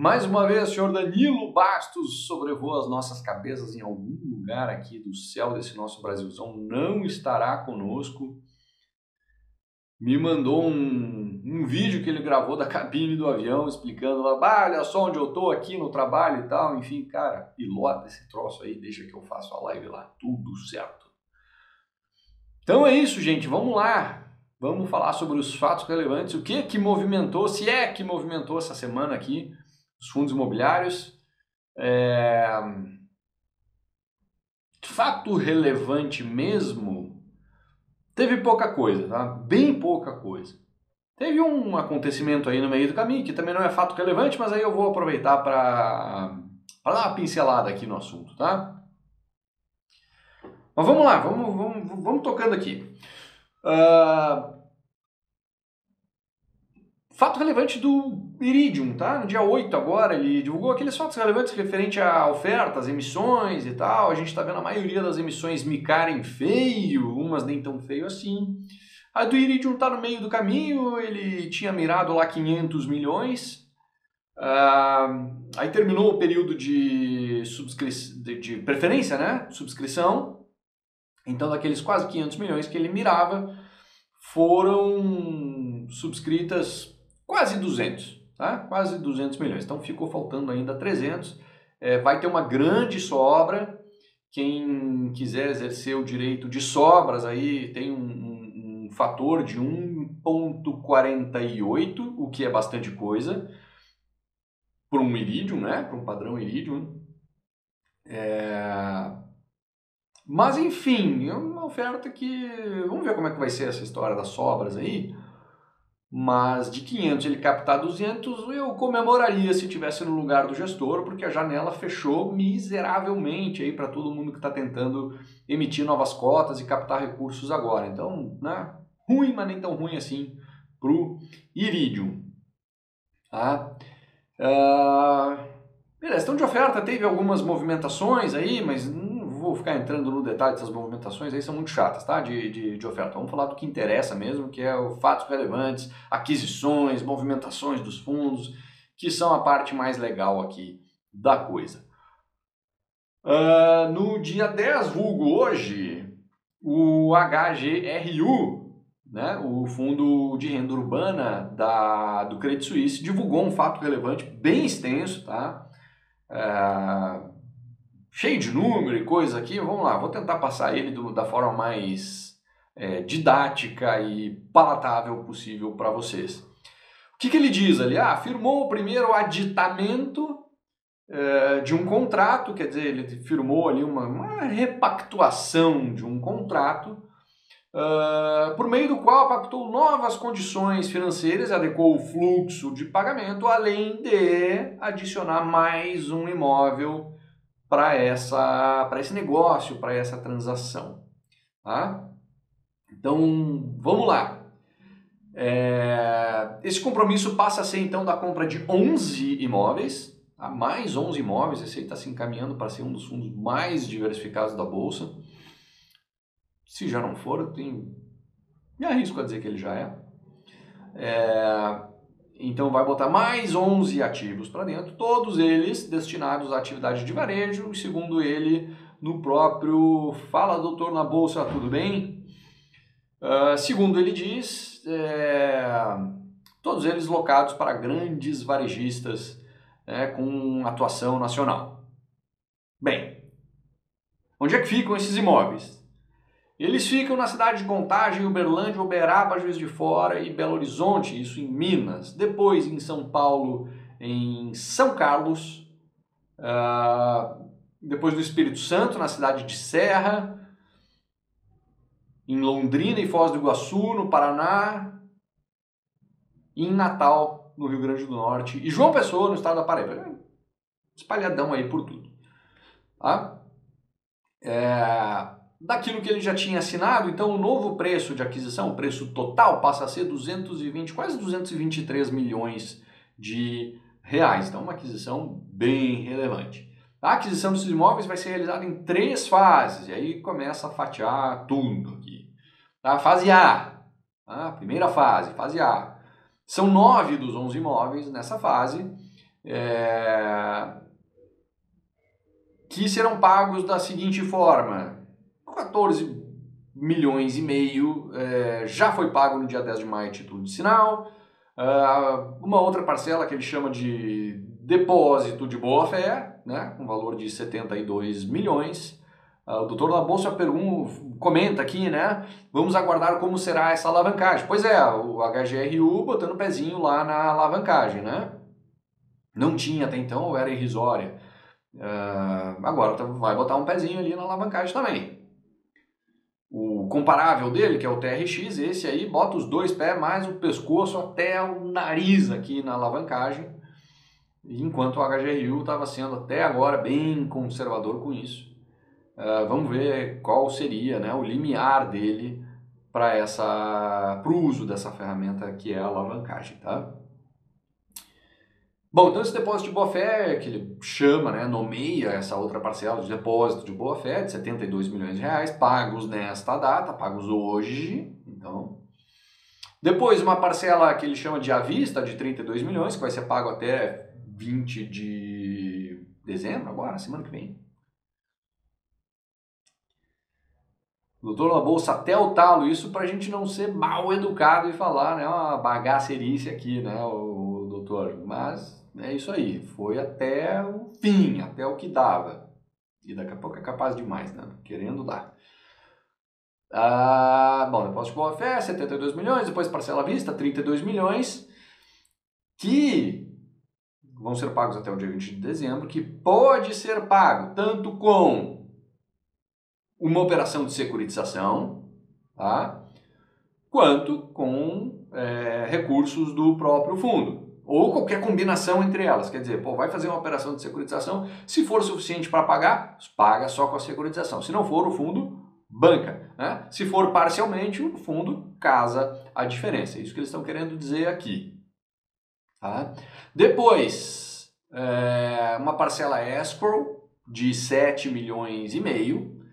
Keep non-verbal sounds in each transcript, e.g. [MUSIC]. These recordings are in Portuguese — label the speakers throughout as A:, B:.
A: Mais uma vez, senhor Danilo Bastos sobrevoa as nossas cabeças em algum lugar aqui do céu desse nosso Brasilzão. Não estará conosco. Me mandou um, um vídeo que ele gravou da cabine do avião explicando lá, olha só onde eu tô aqui no trabalho e tal. Enfim, cara, pilota esse troço aí, deixa que eu faço a live lá. Tudo certo. Então é isso, gente. Vamos lá. Vamos falar sobre os fatos relevantes. O que que movimentou, se é que movimentou essa semana aqui os fundos imobiliários. É... Fato relevante mesmo, teve pouca coisa, tá? Bem pouca coisa. Teve um acontecimento aí no meio do caminho, que também não é fato relevante, mas aí eu vou aproveitar para dar uma pincelada aqui no assunto, tá? Mas vamos lá, vamos, vamos, vamos tocando aqui. Uh, Fato relevante do Iridium, tá? No dia 8 agora, ele divulgou aqueles fatos relevantes referente a ofertas, emissões e tal. A gente está vendo a maioria das emissões micarem feio, umas nem tão feio assim. A do Iridium está no meio do caminho, ele tinha mirado lá 500 milhões. Uh, aí terminou o período de, de, de preferência, né? Subscrição. Então, daqueles quase 500 milhões que ele mirava, foram subscritas quase 200, tá? Quase 200 milhões. Então ficou faltando ainda 300. É, vai ter uma grande sobra. Quem quiser exercer o direito de sobras aí tem um, um, um fator de 1.48, o que é bastante coisa para um iridium, né? Para um padrão iridium. É... Mas enfim, é uma oferta que vamos ver como é que vai ser essa história das sobras aí. Mas de 500 ele captar 200, eu comemoraria se tivesse no lugar do gestor, porque a janela fechou miseravelmente aí para todo mundo que está tentando emitir novas cotas e captar recursos agora. Então, né, ruim, mas nem tão ruim assim para o Iridium. Tá? Uh, beleza, então de oferta teve algumas movimentações aí, mas vou ficar entrando no detalhe dessas movimentações aí, são muito chatas, tá? De, de, de oferta. Vamos falar do que interessa mesmo, que é o fatos relevantes, aquisições, movimentações dos fundos, que são a parte mais legal aqui da coisa. Uh, no dia 10, vulgo hoje, o HGRU, né, o Fundo de Renda Urbana da, do Credit Suisse, divulgou um fato relevante bem extenso, tá? Uh, cheio de número e coisa aqui. Vamos lá, vou tentar passar ele do, da forma mais é, didática e palatável possível para vocês. O que, que, ele diz ali? Ah, firmou o primeiro aditamento é, de um contrato, quer dizer, ele firmou ali uma, uma repactuação de um contrato, uh, por meio do qual pactou novas condições financeiras, adequou o fluxo de pagamento, além de adicionar mais um imóvel para essa para esse negócio, para essa transação, tá? Então, vamos lá. É, esse compromisso passa a ser então da compra de 11 imóveis, tá? mais 11 imóveis, esse aí está se encaminhando para ser um dos fundos mais diversificados da Bolsa. Se já não for, eu tenho, me arrisco a dizer que ele já é. é então vai botar mais 11 ativos para dentro, todos eles destinados à atividade de varejo, segundo ele, no próprio Fala Doutor na Bolsa, tudo bem? Uh, segundo ele diz, é, todos eles locados para grandes varejistas é, com atuação nacional. Bem, onde é que ficam esses imóveis? Eles ficam na cidade de Contagem, Uberlândia, Uberaba, Juiz de Fora e Belo Horizonte, isso em Minas. Depois em São Paulo, em São Carlos. Uh, depois no Espírito Santo, na cidade de Serra. Em Londrina e Foz do Iguaçu, no Paraná. E em Natal, no Rio Grande do Norte. E João Pessoa, no estado da Paraíba. Espalhadão aí por tudo. Tá? É daquilo que ele já tinha assinado, então o novo preço de aquisição, o preço total, passa a ser 220, quase 223 milhões de reais. Então, uma aquisição bem relevante. A aquisição desses imóveis vai ser realizada em três fases, e aí começa a fatiar tudo aqui. A fase A, a primeira fase, fase A. São nove dos onze imóveis nessa fase, é, que serão pagos da seguinte forma: 14 milhões e meio é, já foi pago no dia 10 de maio título de sinal. Uh, uma outra parcela que ele chama de depósito de boa-fé, né, com valor de 72 milhões. Uh, o doutor da Bolsa pergunta, comenta aqui, né? Vamos aguardar como será essa alavancagem. Pois é, o HGRU botando o pezinho lá na alavancagem, né? Não tinha até então, era irrisória. Uh, agora tá, vai botar um pezinho ali na alavancagem também. Comparável dele, que é o TRX, esse aí bota os dois pés mais o pescoço até o nariz aqui na alavancagem, enquanto o HGRU estava sendo até agora bem conservador com isso. Uh, vamos ver qual seria né, o limiar dele para o uso dessa ferramenta que é a alavancagem, tá? Bom, então esse depósito de boa-fé, que ele chama, né, nomeia essa outra parcela de depósito de boa-fé de 72 milhões de reais, pagos nesta data, pagos hoje, então... Depois uma parcela que ele chama de à vista, de 32 milhões, que vai ser pago até 20 de dezembro, agora, semana que vem. Doutor na bolsa até o talo, isso para a gente não ser mal educado e falar, né, uma bagacerice aqui, né, o doutor. Mas é isso aí, foi até o fim, até o que dava. E daqui a pouco é capaz de mais, né, querendo dar. Ah, bom, depósito de boa fé, 72 milhões, depois parcela à vista, 32 milhões, que vão ser pagos até o dia 20 de dezembro, que pode ser pago tanto com uma operação de securitização, tá? quanto com é, recursos do próprio fundo. Ou qualquer combinação entre elas. Quer dizer, pô, vai fazer uma operação de securitização, se for suficiente para pagar, paga só com a securitização. Se não for, o fundo banca. Né? Se for parcialmente, o fundo casa a diferença. É isso que eles estão querendo dizer aqui. Tá? Depois, é, uma parcela escrow de 7 milhões e meio,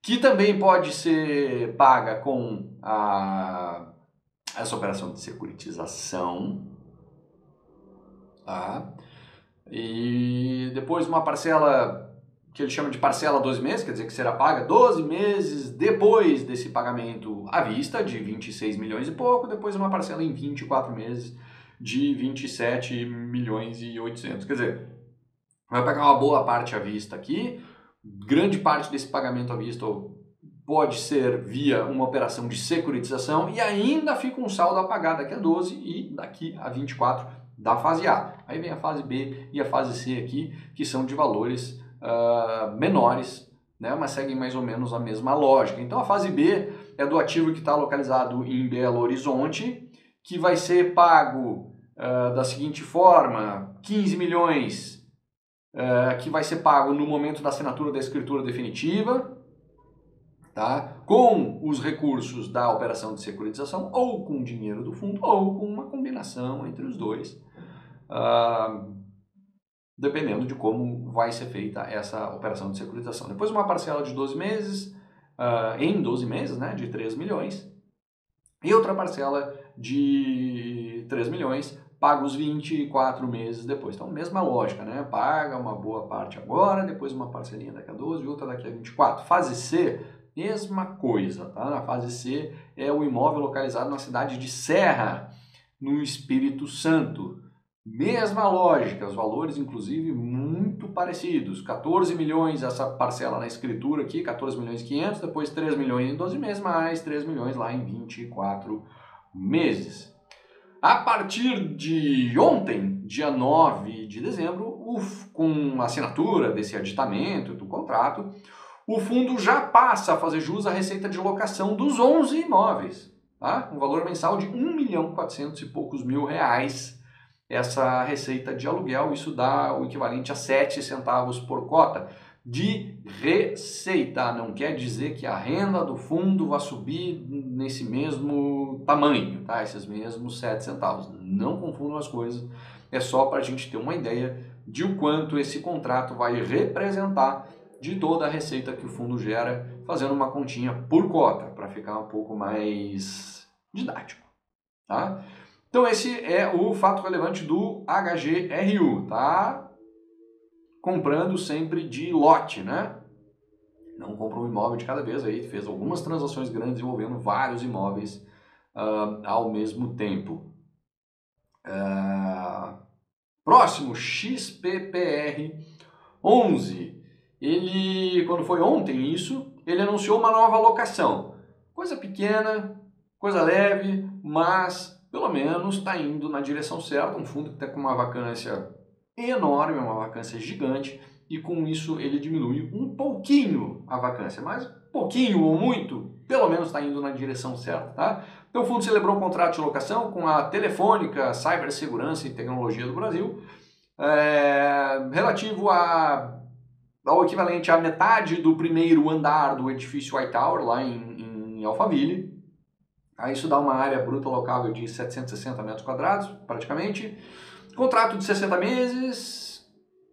A: que também pode ser paga com a, essa operação de securitização. Tá? E depois uma parcela que ele chama de parcela 12 meses, quer dizer que será paga 12 meses depois desse pagamento à vista, de 26 milhões e pouco, depois uma parcela em 24 meses de 27 milhões e 800. Quer dizer, vai pagar uma boa parte à vista aqui, grande parte desse pagamento à vista pode ser via uma operação de securitização e ainda fica um saldo a pagar daqui a 12 e daqui a 24 da fase A. Aí vem a fase B e a fase C aqui, que são de valores uh, menores, né, mas seguem mais ou menos a mesma lógica. Então a fase B é do ativo que está localizado em Belo Horizonte, que vai ser pago uh, da seguinte forma: 15 milhões uh, que vai ser pago no momento da assinatura da escritura definitiva, tá? com os recursos da operação de securitização, ou com dinheiro do fundo, ou com uma combinação entre os dois, uh, dependendo de como vai ser feita essa operação de securitização. Depois uma parcela de 12 meses, uh, em 12 meses, né, de 3 milhões, e outra parcela de 3 milhões pagos 24 meses depois. Então, mesma lógica, né? Paga uma boa parte agora, depois uma parcelinha daqui a 12 e outra daqui a 24. Fase C, mesma coisa, tá? Na fase C é o imóvel localizado na cidade de Serra, no Espírito Santo. Mesma lógica, os valores inclusive muito parecidos. 14 milhões essa parcela na escritura aqui, 14 milhões e 500, depois 3 milhões em 12 meses, mais 3 milhões lá em 24 meses. A partir de ontem, dia 9 de dezembro, com a assinatura desse aditamento do contrato, o fundo já passa a fazer jus à receita de locação dos 11 imóveis, tá? um valor mensal de 1 milhão 400 e poucos mil reais. Essa receita de aluguel, isso dá o equivalente a 7 centavos por cota de receita. Não quer dizer que a renda do fundo vai subir nesse mesmo tamanho, tá? Esses mesmos 7 centavos. Não confundam as coisas. É só para a gente ter uma ideia de o quanto esse contrato vai representar de toda a receita que o fundo gera, fazendo uma continha por cota, para ficar um pouco mais didático, tá? Então esse é o fato relevante do HGRU, tá? Comprando sempre de lote, né? Não comprou um imóvel de cada vez, aí fez algumas transações grandes envolvendo vários imóveis uh, ao mesmo tempo. Uh, próximo, XPPR 11. Ele, quando foi ontem isso, ele anunciou uma nova alocação. Coisa pequena, coisa leve, mas pelo menos está indo na direção certa. Um fundo que está com uma vacância enorme, uma vacância gigante, e com isso ele diminui um pouquinho a vacância, mas pouquinho ou muito, pelo menos está indo na direção certa. Tá? Então o fundo celebrou um contrato de locação com a Telefônica Cibersegurança e Tecnologia do Brasil, é, relativo a, ao equivalente à metade do primeiro andar do edifício White Tower, lá em, em Alphaville. Aí isso dá uma área bruta locável de 760 metros quadrados, praticamente. Contrato de 60 meses,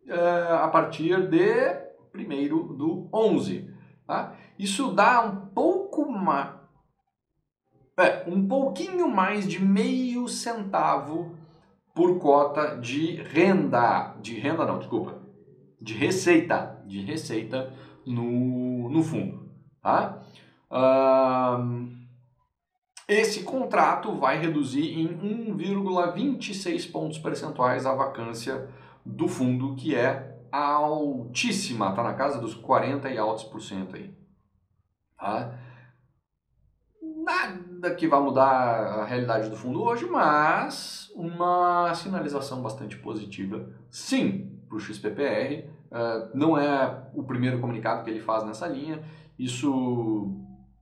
A: é, a partir de primeiro do 11. Tá? Isso dá um pouco mais, é, um pouquinho mais de meio centavo por cota de renda, de renda não, desculpa, de receita, de receita no, no fundo, tá? esse contrato vai reduzir em 1,26 pontos percentuais a vacância do fundo, que é altíssima, está na casa dos 40 e altos por cento aí. Tá? Nada que vá mudar a realidade do fundo hoje, mas uma sinalização bastante positiva, sim, para o XPPR. Uh, não é o primeiro comunicado que ele faz nessa linha. Isso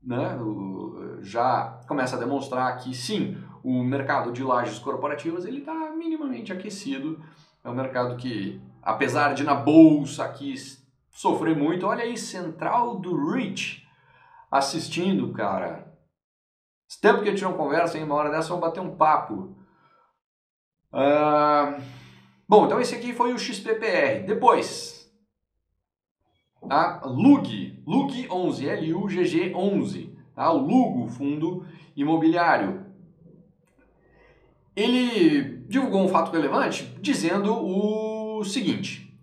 A: né, já começa a demonstrar que sim, o mercado de lajes corporativas ele está minimamente aquecido. É um mercado que, apesar de na bolsa aqui sofrer muito, olha aí, Central do Rich assistindo, cara. Esse tempo que a gente não conversa, em uma hora dessa, vamos bater um papo. Uh... Bom, então esse aqui foi o XPPR. Depois, a LUG, LUG 11, L-U-G-G 11, tá? o Lugo Fundo Imobiliário. Ele divulgou um fato relevante dizendo o seguinte,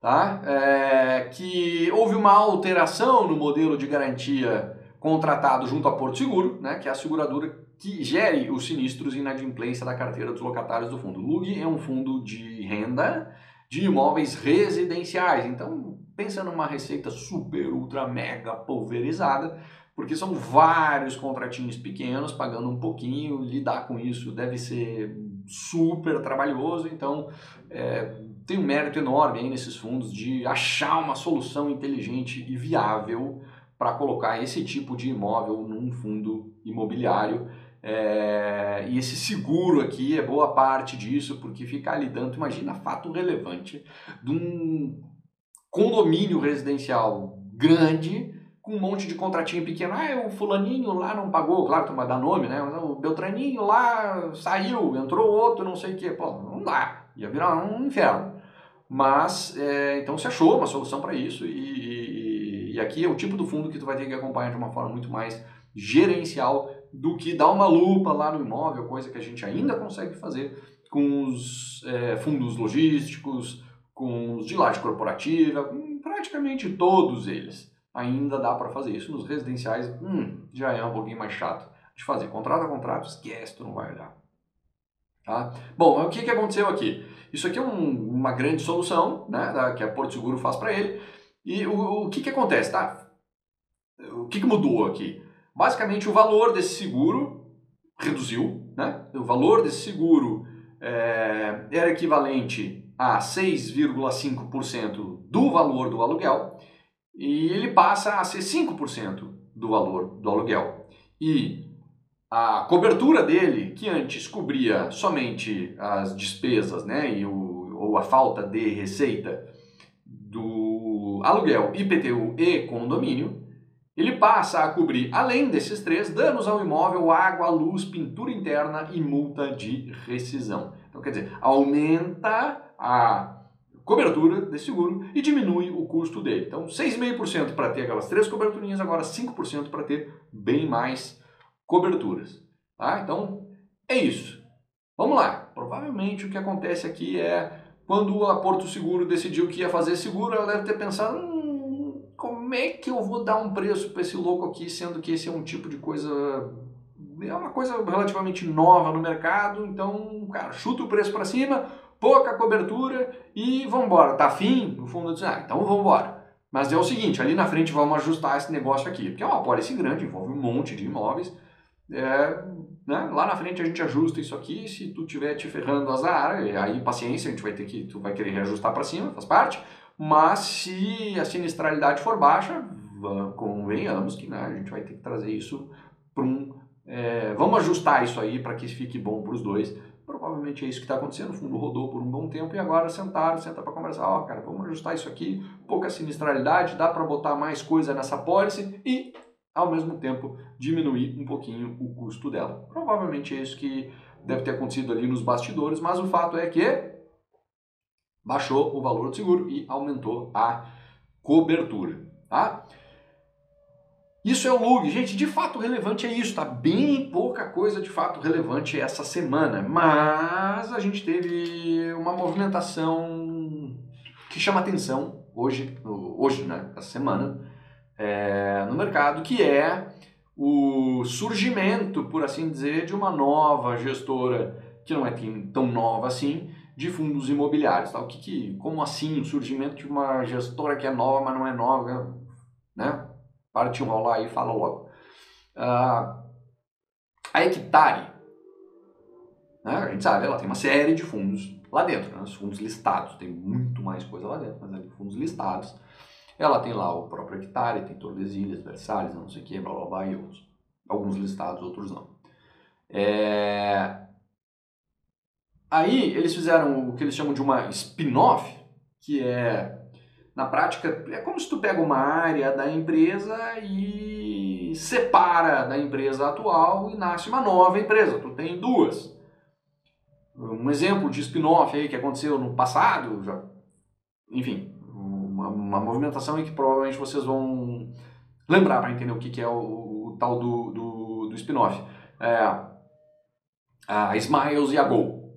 A: tá? É, que houve uma alteração no modelo de garantia contratado junto a Porto Seguro, né, que é a seguradora que gere os sinistros e inadimplência da carteira dos locatários do fundo. LUG é um fundo de renda de imóveis residenciais. Então, pensa numa receita super, ultra, mega pulverizada, porque são vários contratinhos pequenos pagando um pouquinho. Lidar com isso deve ser super trabalhoso. Então, é, tem um mérito enorme aí nesses fundos de achar uma solução inteligente e viável para colocar esse tipo de imóvel num fundo imobiliário. É, e esse seguro aqui é boa parte disso, porque ficar lidando, imagina fato relevante de um condomínio residencial grande com um monte de contratinho pequeno. Ah, o fulaninho lá não pagou, claro, tu vai dar nome, né? O Beltraninho lá saiu, entrou outro, não sei o quê. Pô, não dá, ia virar um inferno. Mas, é, então se achou uma solução para isso e, e, e aqui é o tipo do fundo que tu vai ter que acompanhar de uma forma muito mais gerencial do que dar uma lupa lá no imóvel, coisa que a gente ainda consegue fazer com os é, fundos logísticos, com os de laje corporativa, praticamente todos eles. Ainda dá para fazer isso. Nos residenciais, hum, já é um pouquinho mais chato de fazer. Contrato a contrato, esquece, tu não vai olhar. Tá? Bom, o que, que aconteceu aqui? Isso aqui é um, uma grande solução né, que a Porto Seguro faz para ele. E o, o que, que acontece? Tá? O que, que mudou aqui? Basicamente, o valor desse seguro reduziu, né? O valor desse seguro é, era equivalente a 6,5% do valor do aluguel e ele passa a ser 5% do valor do aluguel. E a cobertura dele, que antes cobria somente as despesas né, e o, ou a falta de receita do aluguel, IPTU e condomínio, ele passa a cobrir, além desses três, danos ao imóvel, água, luz, pintura interna e multa de rescisão. Então, quer dizer, aumenta a cobertura desse seguro e diminui o custo dele. Então, 6,5% para ter aquelas três coberturinhas, agora 5% para ter bem mais coberturas. Tá? Então, é isso. Vamos lá. Provavelmente o que acontece aqui é quando a Porto Seguro decidiu que ia fazer seguro, ela deve ter pensado: hum, como é que eu vou dar um preço para esse louco aqui, sendo que esse é um tipo de coisa. É uma coisa relativamente nova no mercado, então, cara, chuta o preço para cima, pouca cobertura e vamos embora. Tá afim? No fundo, diz, ah, então vamos embora. Mas é o seguinte, ali na frente vamos ajustar esse negócio aqui, porque é uma policy grande, envolve um monte de imóveis. É, né? Lá na frente a gente ajusta isso aqui, se tu tiver te ferrando azar, aí paciência, a gente vai ter que, tu vai querer reajustar para cima, faz parte, mas se a sinistralidade for baixa, convenhamos que né, a gente vai ter que trazer isso para um... É, vamos ajustar isso aí para que fique bom para os dois, provavelmente é isso que está acontecendo, o fundo rodou por um bom tempo e agora sentaram, senta para conversar, ó, oh, cara, vamos ajustar isso aqui, pouca sinistralidade, dá para botar mais coisa nessa pólice e ao mesmo tempo diminuir um pouquinho o custo dela. Provavelmente é isso que deve ter acontecido ali nos bastidores, mas o fato é que baixou o valor do seguro e aumentou a cobertura, tá? Isso é o LUG. Gente, de fato relevante é isso, tá? Bem pouca coisa de fato relevante essa semana, mas a gente teve uma movimentação que chama atenção hoje, hoje, né, essa semana, é, no mercado, que é o surgimento, por assim dizer, de uma nova gestora, que não é tão nova assim, de fundos imobiliários. Tá? O que, que, como assim o surgimento de uma gestora que é nova, mas não é nova? Né? Para de enrolar aí e fala logo. Ah, a Hectare, né? a gente sabe, ela tem uma série de fundos lá dentro, né? os fundos listados, tem muito mais coisa lá dentro, mas é fundos listados. Ela tem lá o próprio hectare, tem Tordesilhas, Versalhes, não sei o que, blá blá blá e outros. Alguns listados, outros não. É... Aí eles fizeram o que eles chamam de uma spin-off, que é, na prática, é como se tu pega uma área da empresa e separa da empresa atual e nasce uma nova empresa. Tu tem duas. Um exemplo de spin-off aí que aconteceu no passado, já, enfim, uma, uma movimentação em que provavelmente vocês vão lembrar para entender o que, que é o, o, tal do, do, do spin-off. É, a Smiles e a Go.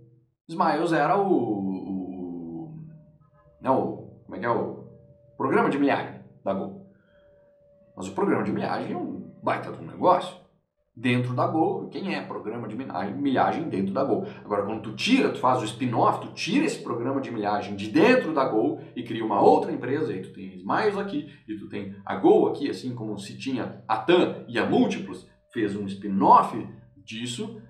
A: Smiles era o, o, não, como é que é o programa de milhagem da Go. Mas o programa de milhagem é um baita de um negócio dentro da Gol. Quem é programa de milhagem dentro da Gol? Agora, quando tu tira, tu faz o spin-off, tu tira esse programa de milhagem de dentro da Gol e cria uma outra empresa, aí tu tem Smiles aqui e tu tem a Gol aqui, assim como se tinha a TAM e a Múltiplos, fez um spin-off disso,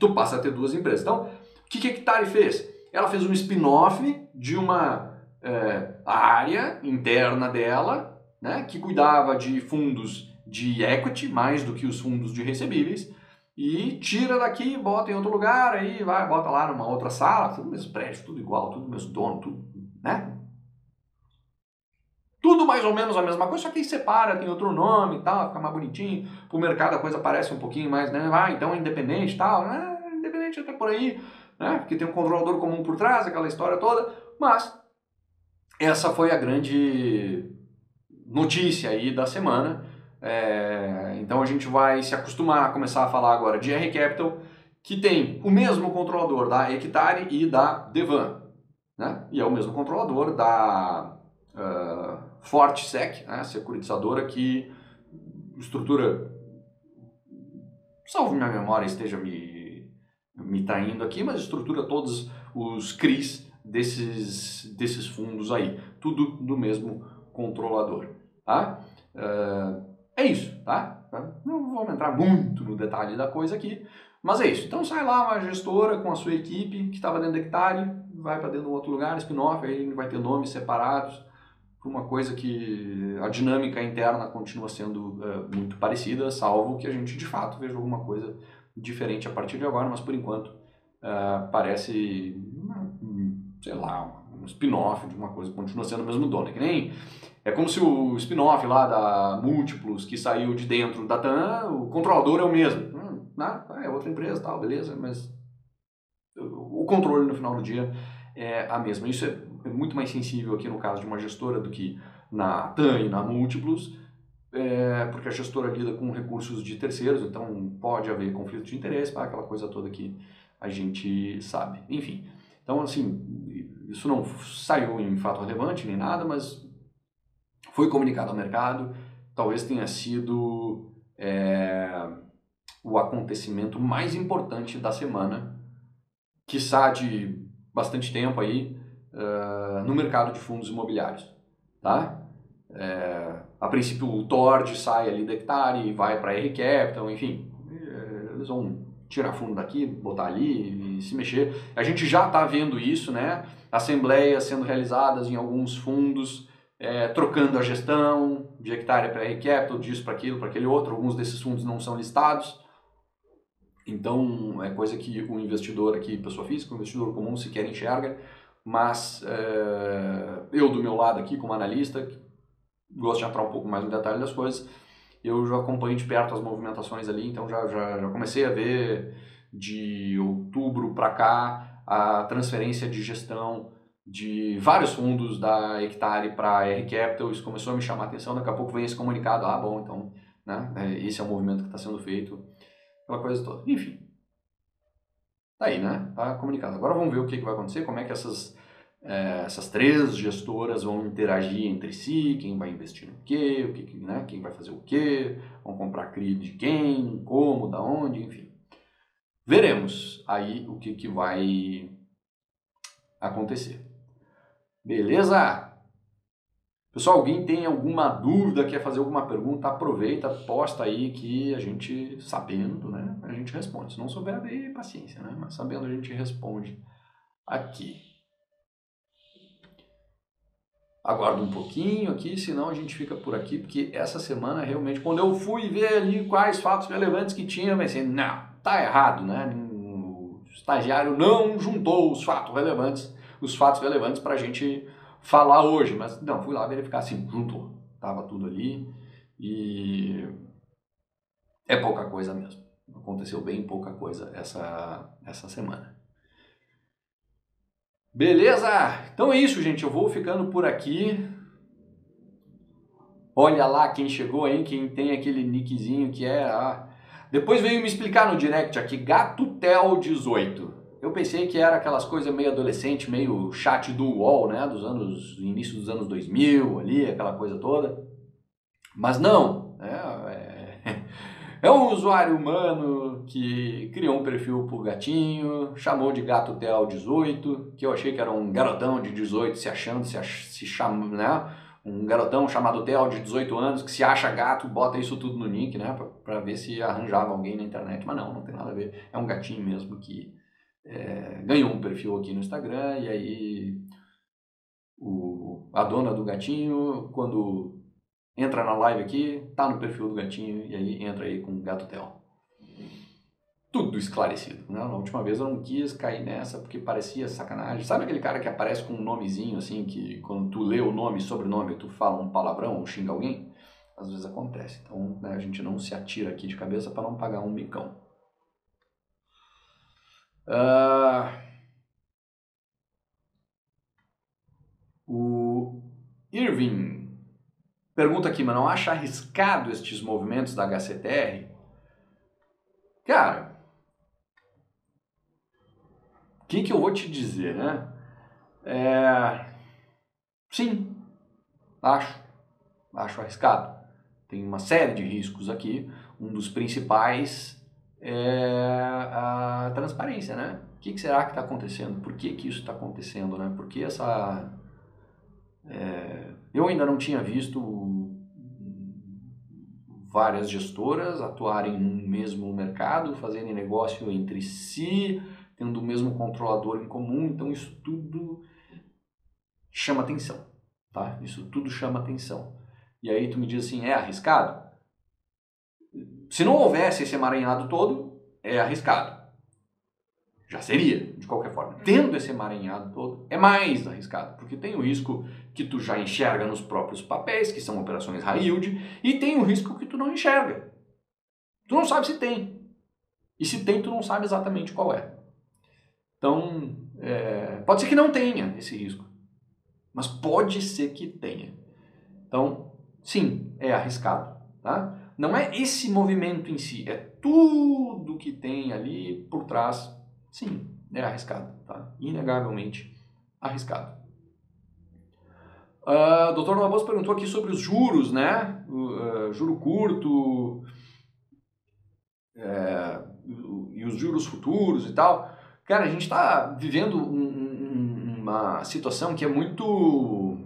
A: tu passa a ter duas empresas. Então, o que, que a Hectare fez? Ela fez um spin-off de uma é, área interna dela, né, que cuidava de fundos de equity, mais do que os fundos de recebíveis, e tira daqui, bota em outro lugar, aí vai, bota lá numa outra sala, tudo mesmo prédio, tudo igual, tudo mesmo dono, tudo, né? Tudo mais ou menos a mesma coisa, só que aí separa, tem outro nome e tal, fica mais bonitinho, pro mercado a coisa parece um pouquinho mais, né? Ah, então é independente e tal, né? Independente até por aí, né? Porque tem um controlador comum por trás, aquela história toda, mas essa foi a grande notícia aí da semana, é, então a gente vai se acostumar a começar a falar agora de R Capital, que tem o mesmo controlador da Hectare e da Devan. Né? E é o mesmo controlador da uh, FortSec, né? securitizadora que estrutura, salvo minha memória esteja me, me traindo aqui, mas estrutura todos os CRIs desses, desses fundos aí. Tudo do mesmo controlador. Tá? Uh, é isso, tá? Não vamos entrar muito no detalhe da coisa aqui, mas é isso. Então sai lá uma gestora com a sua equipe que estava dentro da hectare, vai para dentro de um outro lugar, spin-off, aí vai ter nomes separados, uma coisa que a dinâmica interna continua sendo uh, muito parecida, salvo que a gente de fato veja alguma coisa diferente a partir de agora, mas por enquanto uh, parece, sei lá, um spin-off de uma coisa que continua sendo o mesmo dono. É que nem é como se o spin-off lá da Múltiplos, que saiu de dentro da TAM, o controlador é o mesmo. Hum, né? É outra empresa, tal, beleza, mas o controle no final do dia é a mesma. Isso é muito mais sensível aqui no caso de uma gestora do que na TAM e na Múltiplos, é, porque a gestora lida com recursos de terceiros, então pode haver conflito de interesse, aquela coisa toda que a gente sabe. Enfim, então assim, isso não saiu em fato relevante nem nada, mas foi comunicado ao mercado, talvez tenha sido é, o acontecimento mais importante da semana, que está de bastante tempo aí uh, no mercado de fundos imobiliários, tá? É, a princípio o Tord sai ali da Hectare e vai para a R Capital, enfim, é, eles vão tirar fundo daqui, botar ali e se mexer. A gente já está vendo isso, né? Assembleias sendo realizadas em alguns fundos, é, trocando a gestão de hectare para Capital, disso para aquilo, para aquele outro. Alguns desses fundos não são listados. Então, é coisa que o investidor aqui, pessoa física, o investidor comum sequer enxerga, mas é, eu do meu lado aqui, como analista, gosto de entrar um pouco mais no detalhe das coisas, eu já acompanho de perto as movimentações ali, então já, já, já comecei a ver de outubro para cá a transferência de gestão de vários fundos da Hectare para a R Capital, isso começou a me chamar a atenção, daqui a pouco vem esse comunicado, ah, bom, então, né, é, esse é o movimento que está sendo feito, aquela coisa toda. Enfim, tá aí, né, tá comunicado. Agora vamos ver o que, que vai acontecer, como é que essas é, essas três gestoras vão interagir entre si, quem vai investir no quê, o que, né, quem vai fazer o quê, vão comprar CRI de quem, como, da onde, enfim. Veremos aí o que, que vai acontecer. Beleza? Pessoal, alguém tem alguma dúvida, quer fazer alguma pergunta, aproveita, posta aí que a gente, sabendo, né, a gente responde. Se não souber, aí paciência, né, mas sabendo a gente responde aqui. Aguardo um pouquinho aqui, senão a gente fica por aqui, porque essa semana realmente, quando eu fui ver ali quais fatos relevantes que tinha, eu pensei, não, tá errado, né? O estagiário não juntou os fatos relevantes, os fatos relevantes para a gente falar hoje, mas não, fui lá verificar assim, juntou, tava tudo ali e é pouca coisa mesmo. Aconteceu bem pouca coisa essa, essa semana. Beleza? Então é isso, gente. Eu vou ficando por aqui. Olha lá quem chegou aí, quem tem aquele nickzinho que é. Ah. Depois veio me explicar no direct aqui, GatoTel18. Eu pensei que era aquelas coisas meio adolescente, meio chat do UOL, né? Dos anos, início dos anos 2000 ali, aquela coisa toda. Mas não, é, é, é um usuário humano que criou um perfil por gatinho, chamou de gato Tel 18, que eu achei que era um garotão de 18 se achando, se, ach, se né? Um garotão chamado Tel de 18 anos que se acha gato, bota isso tudo no nick, né? Pra, ver se arranjava alguém na internet, mas não, não tem nada a ver. É um gatinho mesmo que é, ganhou um perfil aqui no Instagram e aí o, a dona do gatinho, quando entra na live aqui, tá no perfil do gatinho e aí entra aí com o gato Tel tudo esclarecido. Né? Na última vez eu não quis cair nessa porque parecia sacanagem. Sabe aquele cara que aparece com um nomezinho assim, que quando tu lê o nome e sobrenome tu fala um palavrão ou xinga alguém? Às vezes acontece. Então né, a gente não se atira aqui de cabeça para não pagar um micão. Uh... O Irving pergunta aqui, mas não acha arriscado estes movimentos da HCTR? Cara, o que, que eu vou te dizer, né? É... Sim, acho. Acho arriscado. Tem uma série de riscos aqui. Um dos principais é a transparência, né? O que, que será que está acontecendo? Por que, que isso está acontecendo, né? Porque essa... É... Eu ainda não tinha visto várias gestoras atuarem no mesmo mercado, fazerem negócio entre si, tendo o mesmo controlador em comum, então isso tudo chama atenção, tá? Isso tudo chama atenção. E aí tu me diz assim, é arriscado? Se não houvesse esse emaranhado todo, é arriscado. Já seria, de qualquer forma. Tendo esse emaranhado todo, é mais arriscado, porque tem o risco que tu já enxerga nos próprios papéis, que são operações high yield, e tem o risco que tu não enxerga. Tu não sabe se tem. E se tem, tu não sabe exatamente qual é. Então, é, pode ser que não tenha esse risco, mas pode ser que tenha. Então, sim, é arriscado. Tá? Não é esse movimento em si, é tudo que tem ali por trás, Sim, é arriscado, tá? Inegavelmente arriscado. Uh, doutor Nobos perguntou aqui sobre os juros, né? Uh, juro curto é, e os juros futuros e tal. Cara, a gente está vivendo um, uma situação que é muito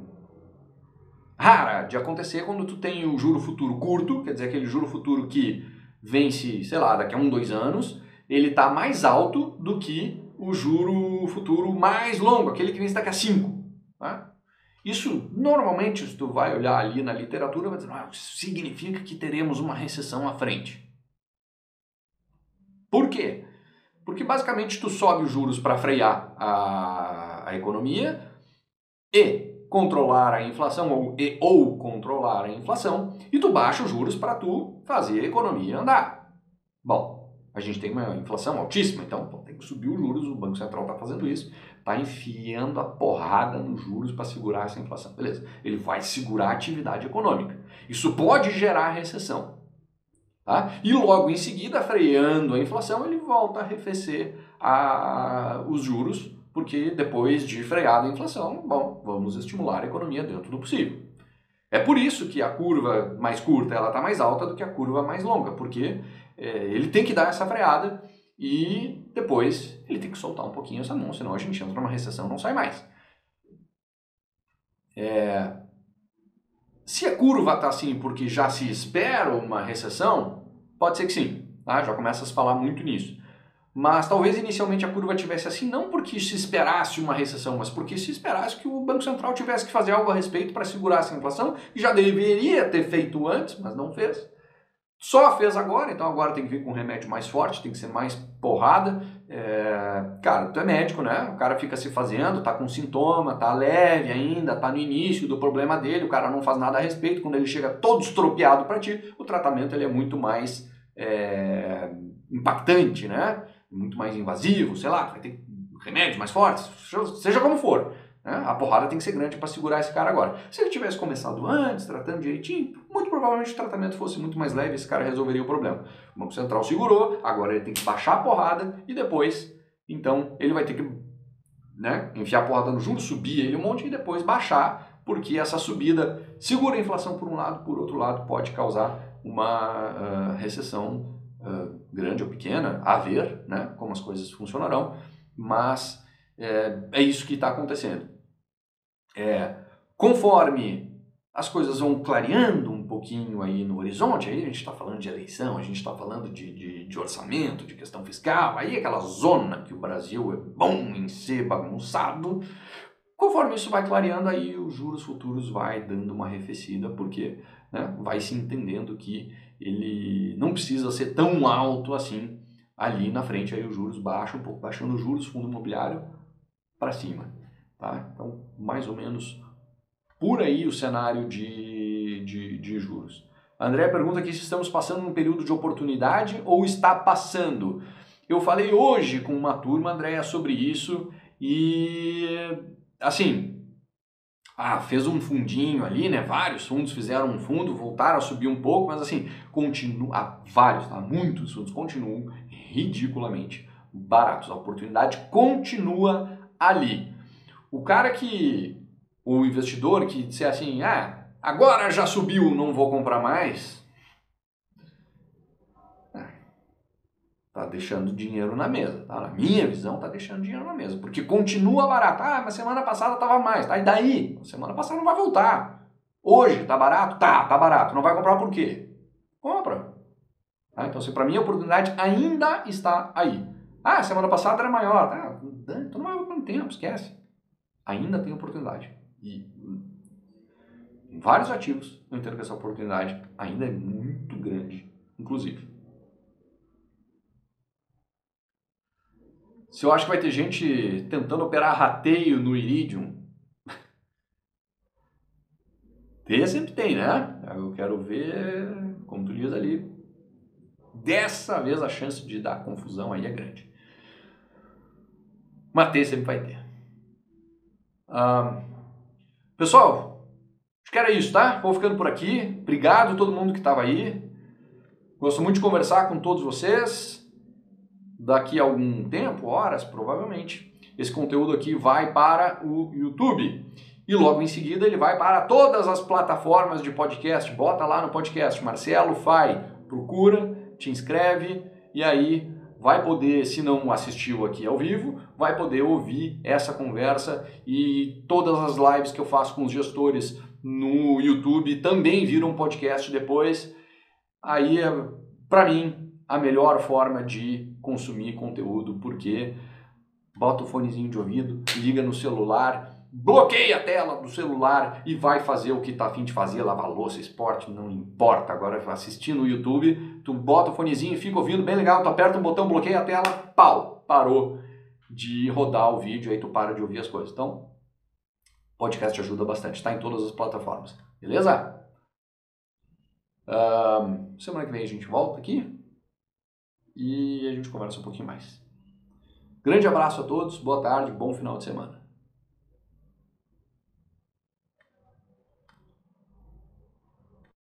A: rara de acontecer quando tu tem o juro futuro curto, quer dizer, aquele juro futuro que vence, sei lá, daqui a um, dois anos, ele está mais alto do que o juro futuro mais longo, aquele que vence daqui a cinco. Tá? Isso, normalmente, se tu vai olhar ali na literatura, vai dizer, ah, isso significa que teremos uma recessão à frente. Por quê? Porque basicamente tu sobe os juros para frear a, a economia e controlar a inflação ou, e, ou controlar a inflação e tu baixa os juros para tu fazer a economia andar. Bom, a gente tem uma inflação altíssima, então pô, tem que subir os juros, o Banco Central está fazendo isso está enfiando a porrada nos juros para segurar essa inflação. Beleza, ele vai segurar a atividade econômica. Isso pode gerar recessão. Tá? E logo em seguida, freando a inflação, ele volta a arrefecer a, os juros, porque depois de freada a inflação, bom, vamos estimular a economia dentro do possível. É por isso que a curva mais curta ela está mais alta do que a curva mais longa, porque é, ele tem que dar essa freada e depois ele tem que soltar um pouquinho essa mão, senão a gente entra numa recessão e não sai mais. É... Se a curva está assim porque já se espera uma recessão, pode ser que sim. Tá? Já começa a se falar muito nisso. Mas talvez inicialmente a curva tivesse assim, não porque se esperasse uma recessão, mas porque se esperasse que o Banco Central tivesse que fazer algo a respeito para segurar essa inflação, e já deveria ter feito antes, mas não fez. Só fez agora, então agora tem que vir com um remédio mais forte, tem que ser mais porrada. É... Cara, tu é médico, né? O cara fica se fazendo, tá com sintoma, tá leve ainda, tá no início do problema dele, o cara não faz nada a respeito. Quando ele chega todo estropiado para ti, o tratamento ele é muito mais é... impactante, né? Muito mais invasivo, sei lá, vai ter remédios mais fortes, seja como for. Né? A porrada tem que ser grande para segurar esse cara agora. Se ele tivesse começado antes, tratando direitinho, muito provavelmente o tratamento fosse muito mais leve, esse cara resolveria o problema. O Banco Central segurou, agora ele tem que baixar a porrada e depois, então, ele vai ter que né, enfiar a porrada no juro, subir ele um monte e depois baixar, porque essa subida segura a inflação por um lado, por outro lado pode causar uma uh, recessão uh, grande ou pequena, a ver né, como as coisas funcionarão, mas é, é isso que está acontecendo. É, conforme as coisas vão clareando um pouquinho aí no horizonte, aí a gente está falando de eleição, a gente está falando de, de, de, orçamento, de questão fiscal, aí aquela zona que o Brasil é bom em ser bagunçado. Conforme isso vai clareando, aí os juros futuros vai dando uma arrefecida, porque né, vai se entendendo que ele não precisa ser tão alto assim ali na frente, aí os juros baixam um pouco, baixando os juros, fundo imobiliário para cima. Tá? Então, mais ou menos por aí o cenário de, de, de juros. André pergunta aqui se estamos passando um período de oportunidade ou está passando. Eu falei hoje com uma turma, Andréia, sobre isso e assim, ah, fez um fundinho ali, né? Vários fundos fizeram um fundo, voltaram a subir um pouco, mas assim, continua, ah, vários, tá? muitos fundos continuam ridiculamente baratos. A oportunidade continua ali. O cara que, o investidor que disser assim, ah, agora já subiu, não vou comprar mais, é, tá deixando dinheiro na mesa, tá? Na minha visão, tá deixando dinheiro na mesa, porque continua barato. Ah, mas semana passada tava mais, tá? E daí? Semana passada não vai voltar. Hoje tá barato? Tá, tá barato. Não vai comprar por quê? Compra. Tá? Então, se para mim a oportunidade ainda está aí. Ah, semana passada era maior. Tá? Então não vai tempo, esquece. Ainda tem oportunidade. E em vários ativos eu entendo que essa oportunidade ainda é muito grande, inclusive. Se eu acho que vai ter gente tentando operar rateio no Iridium, [LAUGHS] ter sempre tem, né? Eu quero ver, como tu diz ali, dessa vez a chance de dar confusão aí é grande. Mas ter sempre vai ter. Pessoal, acho que era isso, tá? Vou ficando por aqui. Obrigado a todo mundo que estava aí. Gosto muito de conversar com todos vocês. daqui a algum tempo, horas provavelmente, esse conteúdo aqui vai para o YouTube. E logo em seguida ele vai para todas as plataformas de podcast. Bota lá no podcast Marcelo Fai, procura, te inscreve e aí vai poder, se não assistiu aqui ao vivo, vai poder ouvir essa conversa e todas as lives que eu faço com os gestores no YouTube também viram podcast depois. Aí, para mim, a melhor forma de consumir conteúdo, porque bota o fonezinho de ouvido, liga no celular, bloqueia a tela do celular e vai fazer o que tá afim de fazer, lavar louça, esporte, não importa. Agora assistir no YouTube, tu bota o fonezinho, fica ouvindo, bem legal, tu aperta o botão, bloqueia a tela, pau, parou de rodar o vídeo, aí tu para de ouvir as coisas. Então, podcast ajuda bastante, está em todas as plataformas, beleza? Uh, semana que vem a gente volta aqui e a gente conversa um pouquinho mais. Grande abraço a todos, boa tarde, bom final de semana.